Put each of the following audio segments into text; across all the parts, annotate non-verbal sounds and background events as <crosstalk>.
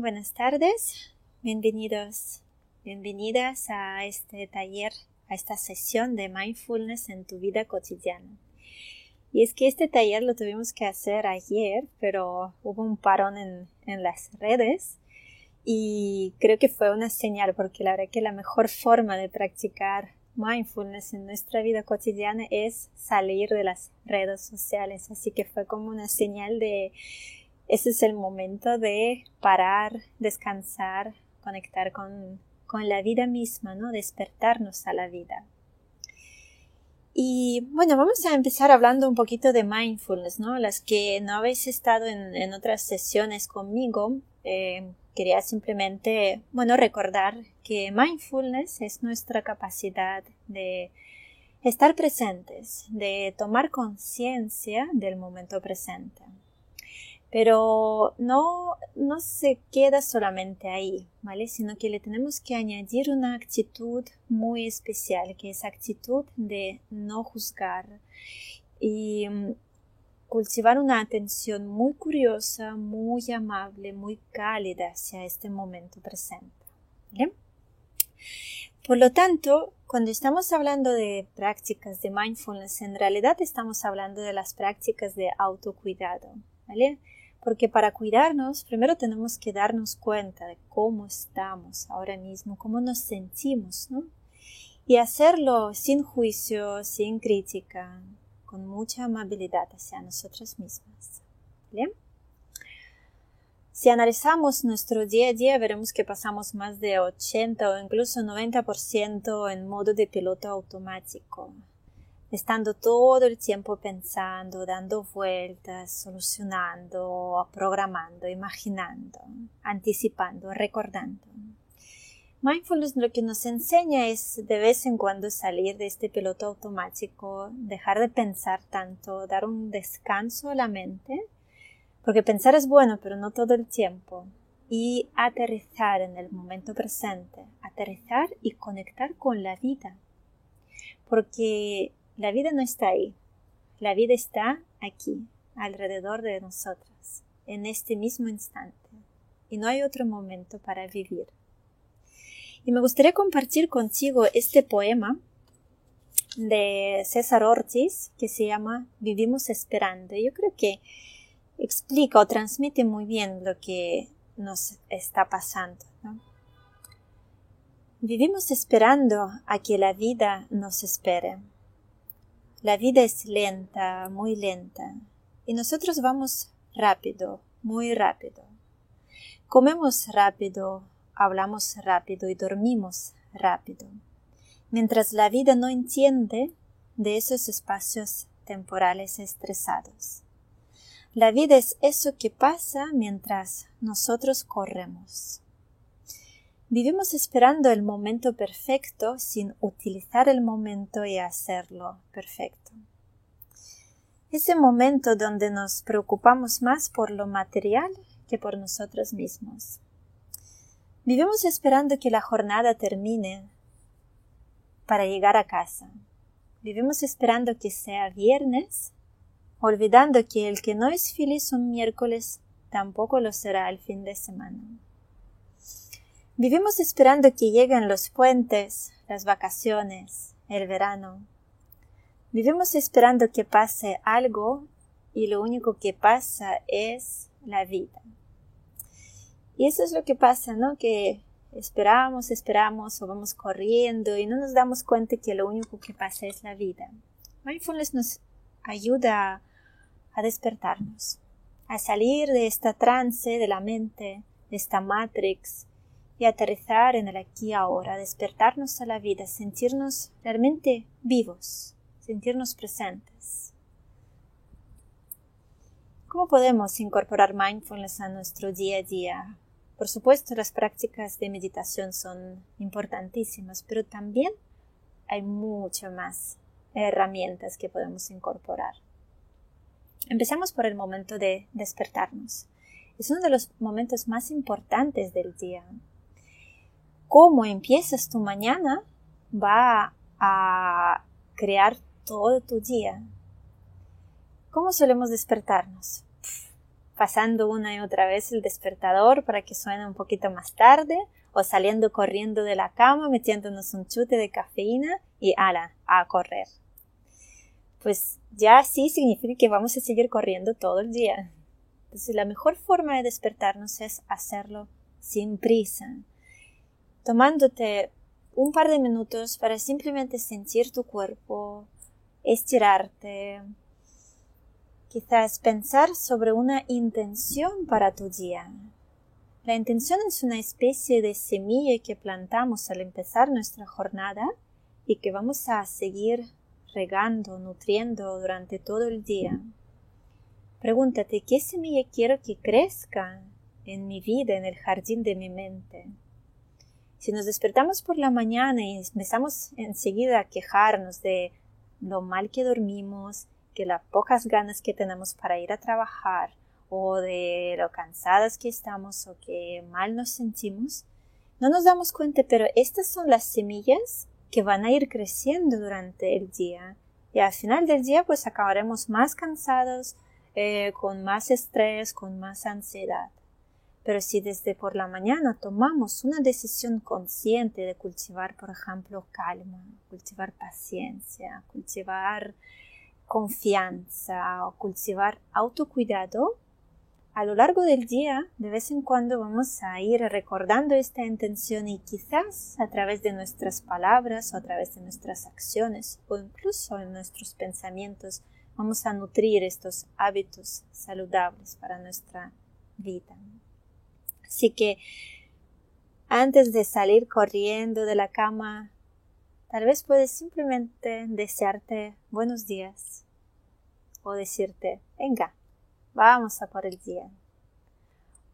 buenas tardes, bienvenidos, bienvenidas a este taller, a esta sesión de mindfulness en tu vida cotidiana. Y es que este taller lo tuvimos que hacer ayer, pero hubo un parón en, las redes y creo que fue una señal porque la verdad que la mejor forma de practicar mindfulness en nuestra vida cotidiana es salir de las redes sociales. Así que fue como una señal de ese es el momento de parar, descansar, conectar con, con la vida misma, ¿no? Despertarnos a la vida. Y bueno, vamos a empezar hablando un poquito de mindfulness, ¿no? Las que no habéis estado en, en otras sesiones conmigo, eh, quería simplemente, bueno, recordar que mindfulness es nuestra capacidad de estar presentes, de tomar conciencia del momento presente. Pero no, no se queda solamente ahí, ¿vale? Sino que le tenemos que añadir una actitud muy especial, que es actitud de no juzgar y mm, cultivar una atención muy curiosa, muy amable, muy cálida hacia este momento presente. Por lo tanto, cuando estamos hablando de prácticas de mindfulness, en realidad estamos hablando de las prácticas de autocuidado, Porque para cuidarnos, primero tenemos que darnos cuenta de cómo estamos ahora mismo, cómo nos sentimos, ¿no? Y hacerlo sin juicio, sin crítica, con mucha amabilidad hacia nosotras mismas. Si analizamos nuestro día a día, veremos que pasamos más de 80 o incluso 90% en modo de piloto automático estando todo el tiempo pensando, dando vueltas, solucionando, programando, imaginando, anticipando, recordando. Mindfulness lo que nos enseña es de vez en cuando salir de este piloto automático, dejar de pensar tanto, dar un descanso a la mente, porque pensar es bueno, pero no todo el tiempo, y aterrizar en el momento presente, aterrizar y conectar con la vida, porque la vida no está ahí. La vida está aquí, alrededor de nosotras, en este mismo instante. Y no hay otro momento para vivir. Y me gustaría compartir contigo este poema de César Ortiz que se llama Vivimos esperando. Yo creo que explica o transmite muy bien lo que nos está pasando. Vivimos esperando a que la vida nos espere. La vida es lenta, muy lenta, y nosotros vamos rápido, muy rápido. Comemos rápido, hablamos rápido y dormimos rápido, mientras la vida no entiende de esos espacios temporales estresados. La vida es eso que pasa mientras nosotros corremos. Vivimos esperando el momento perfecto sin utilizar el momento y hacerlo perfecto. Ese momento donde nos preocupamos más por lo material que por nosotros mismos. Vivimos esperando que la jornada termine para llegar a casa. Vivimos esperando que sea viernes, olvidando que el que no es feliz un miércoles tampoco lo será el fin de semana. Vivimos esperando que lleguen los puentes, las vacaciones, el verano. Vivimos esperando que pase algo y lo único que pasa es la vida. Y eso es lo que pasa, ¿no? Que esperamos, esperamos o vamos corriendo y no nos damos cuenta que lo único que pasa es la vida. Mindfulness nos ayuda a despertarnos, a salir de esta trance de la mente, de esta matrix y aterrizar en el aquí y ahora, despertarnos a la vida, sentirnos realmente vivos, sentirnos presentes. ¿Cómo podemos incorporar mindfulness a nuestro día a día? Por supuesto, las prácticas de meditación son importantísimas, pero también hay muchas más herramientas que podemos incorporar. Empezamos por el momento de despertarnos. Es uno de los momentos más importantes del día cómo empiezas tu mañana va a crear todo tu día. ¿Cómo solemos despertarnos? pasando una y otra vez el despertador para que suene un poquito más tarde, o saliendo corriendo de la cama, metiéndonos un chute de cafeína y ala, a correr. Pues ya sí significa que vamos a seguir corriendo todo el día. Entonces la mejor forma de despertarnos es hacerlo sin prisa, tomándote un par de minutos para simplemente sentir tu cuerpo, estirarte, quizás pensar sobre una intención para tu día. La intención es una especie de semilla que plantamos al empezar nuestra jornada y que vamos a seguir regando, nutriendo durante todo el día. Pregúntate qué semilla quiero que crezca en mi vida, en el jardín de mi mente. Si nos despertamos por la mañana y empezamos enseguida a quejarnos de lo mal que dormimos, que las pocas ganas que tenemos para ir a trabajar, o de lo cansadas que estamos o que mal nos sentimos, no nos damos cuenta, pero estas son las semillas que van a ir creciendo durante el día. Y al final del día, pues acabaremos más cansados, eh, con más estrés, con más ansiedad. Pero si desde por la mañana tomamos una decisión consciente de cultivar, por ejemplo, calma, cultivar paciencia, cultivar confianza o cultivar autocuidado, a lo largo del día, de vez en cuando vamos a ir recordando esta intención y quizás a través de nuestras palabras o a través de nuestras acciones o incluso en nuestros pensamientos vamos a nutrir estos hábitos saludables para nuestra vida. Así que antes de salir corriendo de la cama, tal vez puedes simplemente desearte buenos días o decirte, venga, vamos a por el día.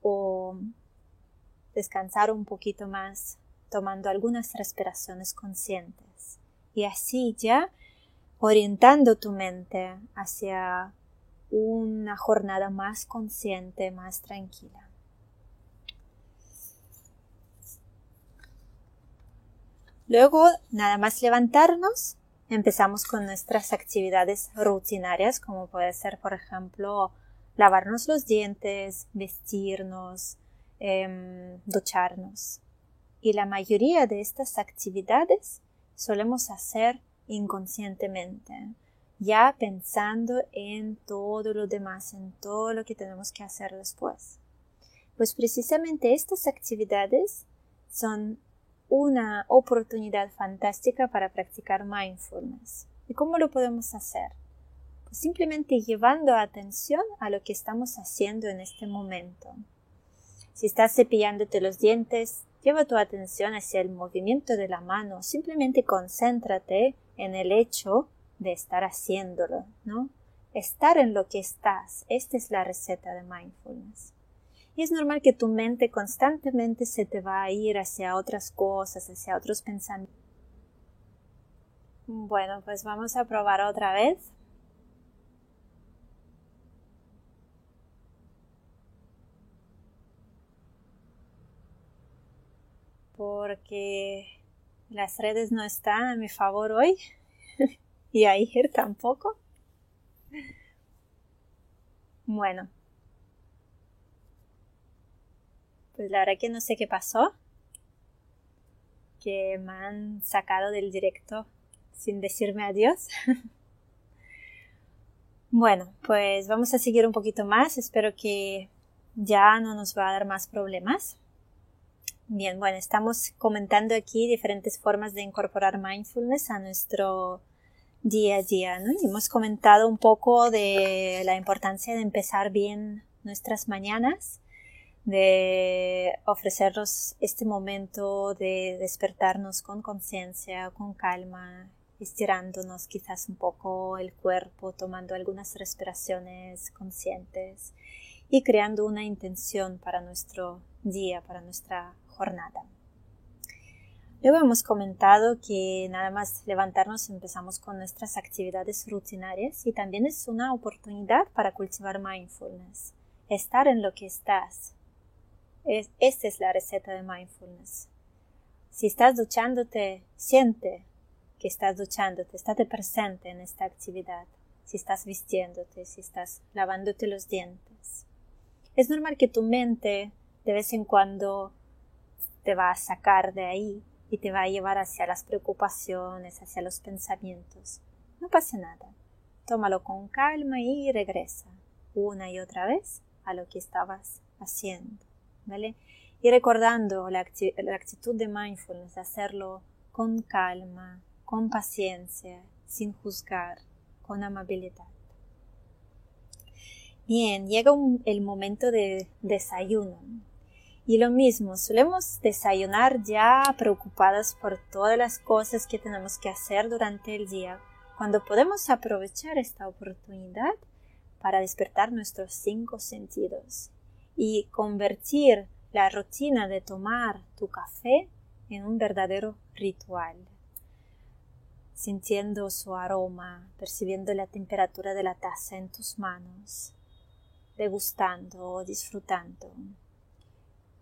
O descansar un poquito más tomando algunas respiraciones conscientes. Y así ya orientando tu mente hacia una jornada más consciente, más tranquila. Luego, nada más levantarnos, empezamos con nuestras actividades rutinarias, como puede ser, por ejemplo, lavarnos los dientes, vestirnos, em, ducharnos. Y la mayoría de estas actividades solemos hacer inconscientemente, ya pensando en todo lo demás, en todo lo que tenemos que hacer después. Pues precisamente estas actividades son una oportunidad fantástica para practicar mindfulness. ¿Y cómo lo podemos hacer? Pues simplemente llevando atención a lo que estamos haciendo en este momento. Si estás cepillándote los dientes, lleva tu atención hacia el movimiento de la mano. Simplemente concéntrate en el hecho de estar haciéndolo, ¿no? Estar en lo que estás. Esta es la receta de mindfulness. Y es normal que tu mente constantemente se te va a ir hacia otras cosas, hacia otros pensamientos. Bueno, pues vamos a probar otra vez. Porque las redes no están a mi favor hoy <laughs> y ayer tampoco. Bueno, Pues la verdad que no sé qué pasó. Que me han sacado del directo sin decirme adiós. <laughs> bueno, pues vamos a seguir un poquito más. Espero que ya no nos va a dar más problemas. Bien, bueno, estamos comentando aquí diferentes formas de incorporar mindfulness a nuestro día a día, ¿no? Y hemos comentado un poco de la importancia de empezar bien nuestras mañanas de ofrecernos este momento de despertarnos con conciencia, con calma, estirándonos quizás un poco el cuerpo, tomando algunas respiraciones conscientes y creando una intención para nuestro día, para nuestra jornada. Luego hemos comentado que nada más levantarnos empezamos con nuestras actividades rutinarias y también es una oportunidad para cultivar mindfulness, estar en lo que estás, esta es la receta de mindfulness. Si estás duchándote, siente que estás duchándote, estate presente en esta actividad. Si estás vistiéndote, si estás lavándote los dientes. es normal que tu mente de vez en cuando te va a sacar de ahí y te va a llevar hacia las preocupaciones, hacia los pensamientos. No pasa nada. Tómalo con calma y regresa una y otra vez a lo que estabas haciendo. Y recordando la, actitud de mindfulness, hacerlo con calma, con paciencia, sin juzgar, con amabilidad. Bien, llega el momento de desayuno. Y lo mismo, solemos desayunar ya preocupadas por todas las cosas que tenemos que hacer durante el día, cuando podemos aprovechar esta oportunidad para despertar nuestros cinco sentidos y convertir la rutina de tomar tu café en un verdadero ritual, sintiendo su aroma, percibiendo la temperatura de la taza en tus manos, degustando o disfrutando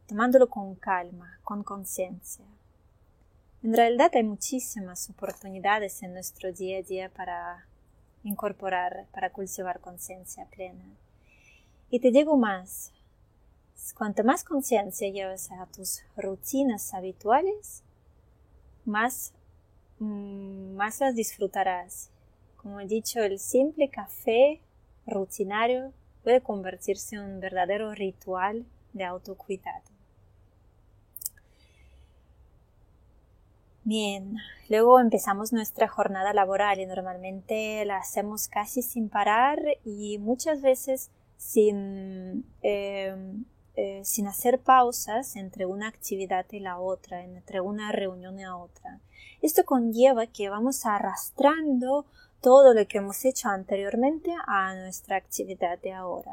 tomándolo con calma, con conciencia. En realidad hay muchísimas oportunidades en nuestro día a día para incorporar, para cultivar conciencia plena. Y te digo más, cuanto más conciencia llevas a tus rutinas habituales, más, mm, más las disfrutarás. Como he dicho, el simple café rutinario puede convertirse en un verdadero ritual de autocuidado. Bien, luego empezamos nuestra jornada laboral y normalmente la hacemos casi sin parar y muchas veces sin, em, eh, sin hacer pausas entre una actividad y la otra, entre una reunión y la otra. Esto conlleva que vamos arrastrando todo lo que hemos hecho anteriormente a nuestra actividad de ahora.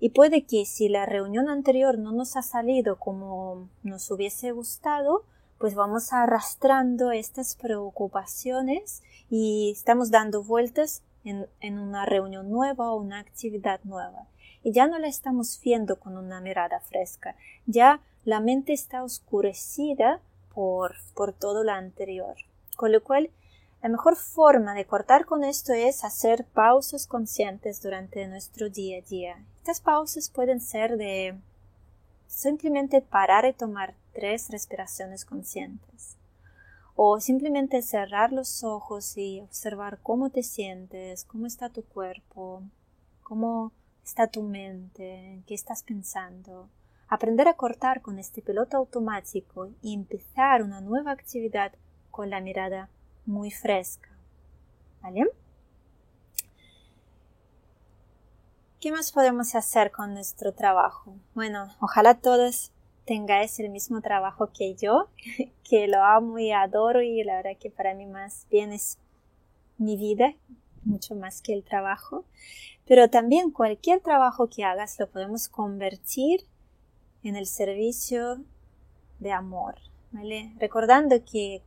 Y puede que si la reunión anterior no nos ha salido como nos hubiese gustado, pues vamos arrastrando estas preocupaciones y estamos dando vueltas en, en, una reunión nueva o una actividad nueva. Y ya no la estamos viendo con una mirada fresca, ya la mente está oscurecida por, por todo lo anterior. Con lo cual, la mejor forma de cortar con esto es hacer pausas conscientes durante nuestro día a día. Estas pausas pueden ser de simplemente parar y tomar tres respiraciones conscientes. O simplemente cerrar los ojos y observar cómo te sientes, cómo está tu cuerpo, cómo está tu mente, qué estás pensando. Aprender a cortar con este piloto automático y empezar una nueva actividad con la mirada muy fresca. ¿Vale? ¿Qué más podemos hacer con nuestro trabajo? Bueno, ojalá todos tengáis el mismo trabajo que yo, <laughs> que lo amo y adoro y la verdad que para mí más bien es mi vida, mucho más que el trabajo. Pero también cualquier trabajo que hagas lo podemos convertir en el servicio de amor, ¿vale? Recordando que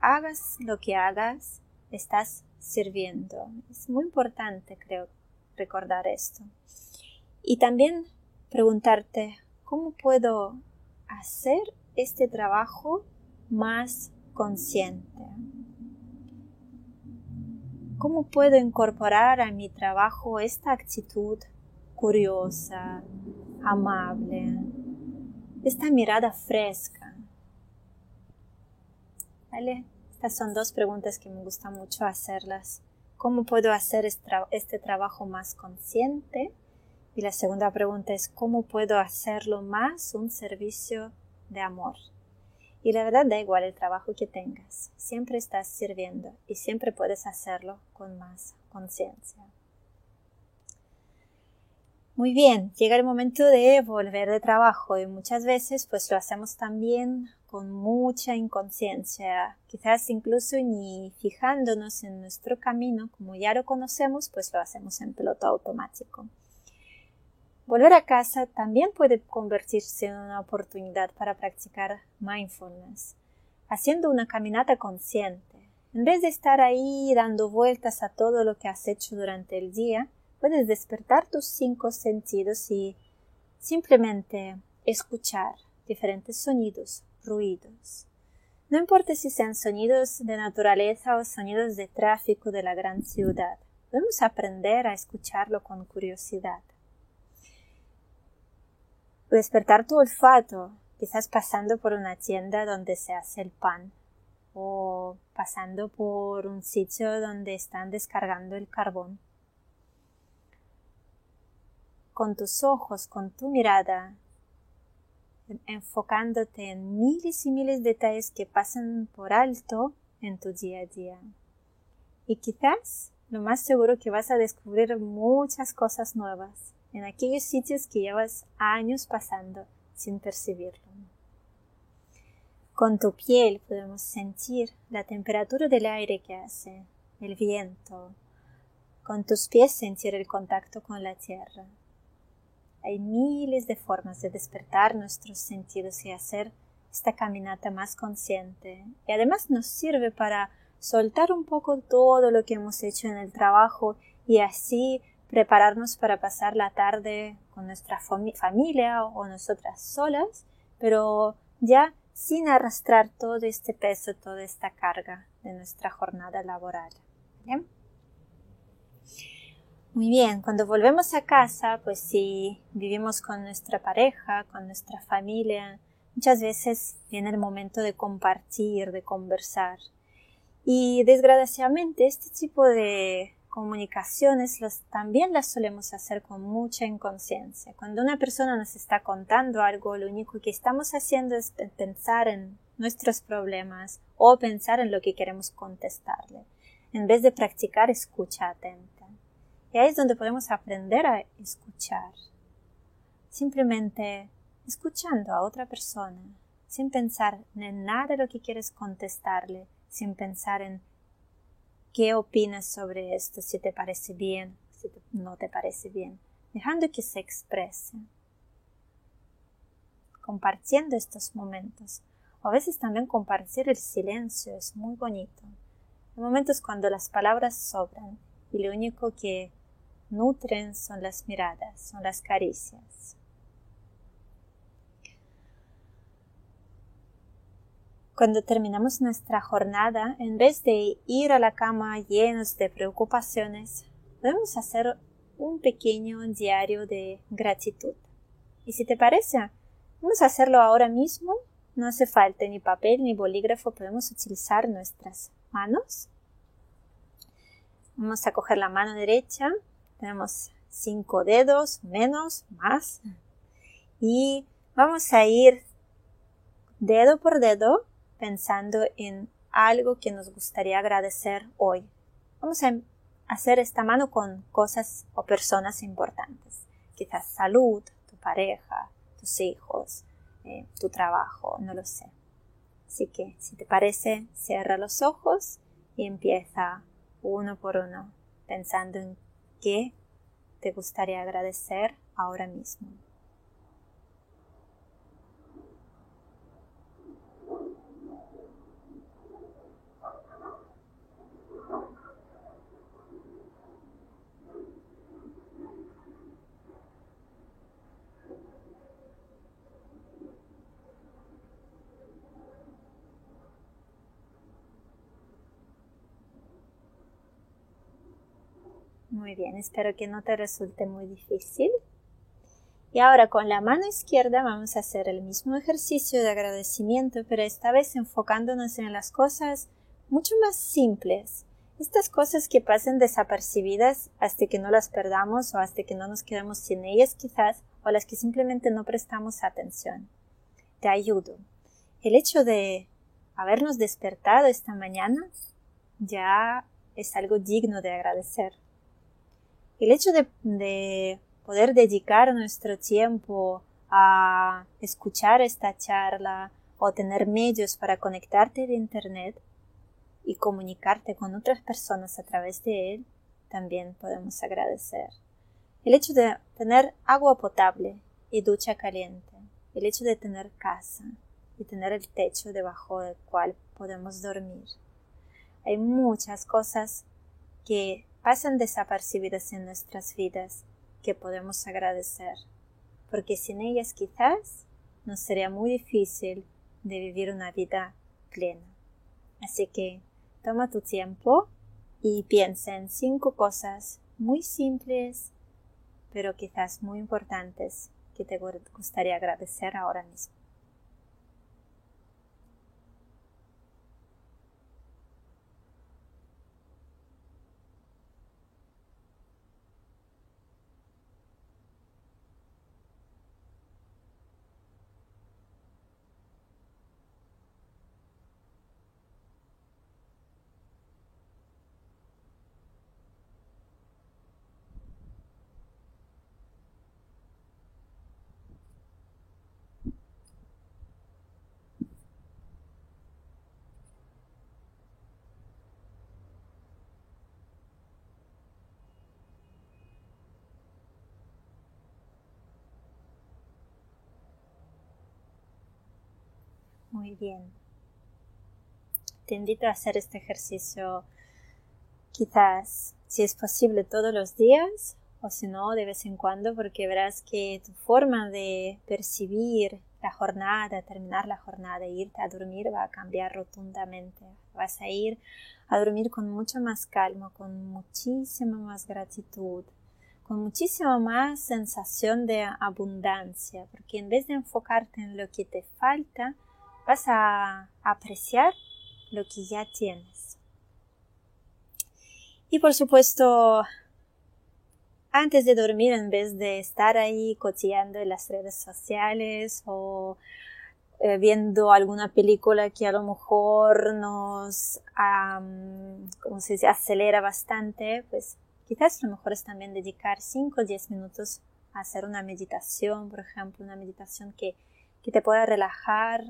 hagas lo que hagas, estás sirviendo. Es muy importante, creo, recordar esto. Y también preguntarte, ¿cómo puedo hacer este trabajo más consciente? ¿Cómo puedo incorporar a mi trabajo esta actitud curiosa, amable, esta mirada fresca? ¿Vale? Estas son dos preguntas que me gusta mucho hacerlas. ¿Cómo puedo hacer este trabajo más consciente? Y la segunda pregunta es cómo puedo hacerlo más un servicio de amor. Y la verdad da igual el trabajo que tengas, siempre estás sirviendo y siempre puedes hacerlo con más conciencia. Muy bien, llega el momento de volver de trabajo y muchas veces pues lo hacemos también con mucha inconsciencia, quizás incluso ni fijándonos en nuestro camino, como ya lo conocemos, pues lo hacemos en piloto automático. Volver a casa también puede convertirse en una oportunidad para practicar mindfulness, haciendo una caminata consciente. En vez de estar ahí dando vueltas a todo lo que has hecho durante el día, puedes despertar tus cinco sentidos y simplemente escuchar diferentes sonidos, ruidos. No importa si sean sonidos de naturaleza o sonidos de tráfico de la gran ciudad, podemos aprender a escucharlo con curiosidad. Despertar tu olfato, quizás pasando por una tienda donde se hace el pan o pasando por un sitio donde están descargando el carbón. Con tus ojos, con tu mirada, enfocándote en miles y miles de detalles que pasan por alto en tu día a día. Y quizás lo más seguro que vas a descubrir muchas cosas nuevas en aquellos sitios que llevas años pasando sin percibirlo. Con tu piel podemos sentir la temperatura del aire que hace, el viento. Con tus pies sentir el contacto con la tierra. Hay miles de formas de despertar nuestros sentidos y hacer esta caminata más consciente. Y además nos sirve para soltar un poco todo lo que hemos hecho en el trabajo y así prepararnos para pasar la tarde con nuestra familia o nosotras solas, pero ya sin arrastrar todo este peso, toda esta carga de nuestra jornada laboral. Muy bien, cuando volvemos a casa, pues si vivimos con nuestra pareja, con nuestra familia, muchas veces viene el momento de compartir, de conversar. Y desgraciadamente este tipo de comunicaciones también las solemos hacer con mucha inconsciencia. Cuando una persona nos está contando algo, lo único que estamos haciendo es pensar en nuestros problemas o pensar en lo que queremos contestarle, en vez de practicar escucha atenta. Y ahí es donde podemos aprender a escuchar. Simplemente escuchando a otra persona, sin pensar en nada de lo que quieres contestarle, sin pensar en qué opinas sobre esto, si te parece bien, si no te parece bien, dejando que se exprese. Compartiendo estos momentos. A veces también compartir el silencio es muy bonito. Hay momentos cuando las palabras sobran y lo único que nutren son las miradas, son las caricias. Cuando terminamos nuestra jornada, en vez de ir a la cama llenos de preocupaciones, podemos hacer un pequeño diario de gratitud. Y si te parece, vamos a hacerlo ahora mismo. No hace falta ni papel ni bolígrafo, podemos utilizar nuestras manos. Vamos a coger la mano derecha, tenemos cinco dedos, menos, más. Y vamos a ir dedo por dedo pensando en algo que nos gustaría agradecer hoy. Vamos a hacer esta mano con cosas o personas importantes. Quizás salud, tu pareja, tus hijos, eh, tu trabajo, no lo sé. Así que, si te parece, cierra los ojos y empieza uno por uno pensando en qué te gustaría agradecer ahora mismo. Muy bien, espero que no te resulte muy difícil. Y ahora con la mano izquierda vamos a hacer el mismo ejercicio de agradecimiento, pero esta vez enfocándonos en las cosas mucho más simples. Estas cosas que pasen desapercibidas hasta que no las perdamos o hasta que no nos quedemos sin ellas quizás, o las que simplemente no prestamos atención. Te ayudo. El hecho de habernos despertado esta mañana ya es algo digno de agradecer. El hecho de, poder dedicar nuestro tiempo a escuchar esta charla o tener medios para conectarte de Internet y comunicarte con otras personas a través de él, también podemos agradecer. El hecho de tener agua potable y ducha caliente, el hecho de tener casa y tener el techo debajo del cual podemos dormir. Hay muchas cosas que pasan desapercibidas en nuestras vidas que podemos agradecer, porque sin ellas quizás nos sería muy difícil de vivir una vida plena. Así que toma tu tiempo y piensa en cinco cosas muy simples, pero quizás muy importantes que te gustaría agradecer ahora mismo. Muy bien. Te invito a hacer este ejercicio quizás, si es posible, todos los días o si no, de vez en cuando, porque verás que tu forma de percibir la jornada, terminar la jornada e irte a dormir va a cambiar rotundamente. Vas a ir a dormir con mucho más calma, con muchísima más gratitud, con muchísima más sensación de abundancia, porque en vez de enfocarte en lo que te falta, vas a apreciar lo que ya tienes. Y por supuesto, antes de dormir, en vez de estar ahí cocheando en las redes sociales o eh, viendo alguna película que a lo mejor nos, como se dice, acelera bastante, pues quizás lo mejor es también dedicar 5 o 10 minutos a hacer una meditación, por ejemplo, una meditación que, que te pueda relajar,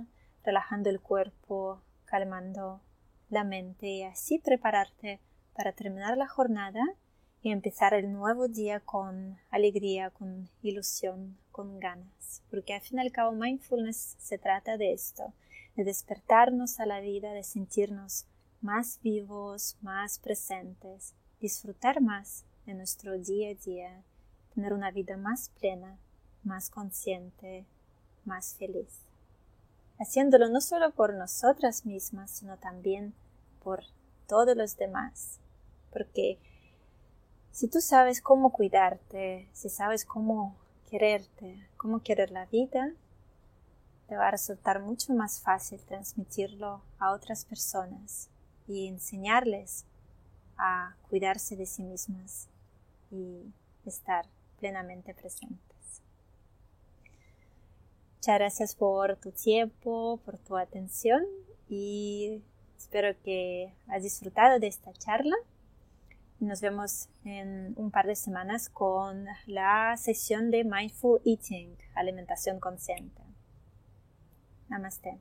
relajando el cuerpo, calmando la mente y así prepararte para terminar la jornada y empezar el nuevo día con alegría, con ilusión, con ganas. Porque al fin y al cabo mindfulness se trata de esto, de despertarnos a la vida, de sentirnos más vivos, más presentes, disfrutar más de nuestro día a día, tener una vida más plena, más consciente, más feliz haciéndolo no solo por nosotras mismas, sino también por todos los demás. Porque si tú sabes cómo cuidarte, si sabes cómo quererte, cómo querer la vida, te va a resultar mucho más fácil transmitirlo a otras personas y enseñarles a cuidarse de sí mismas y estar plenamente presentes. Muchas gracias por tu tiempo, por tu atención y espero que has disfrutado de esta charla. Nos vemos en un par de semanas con la sesión de Mindful Eating, alimentación consciente. Namaste.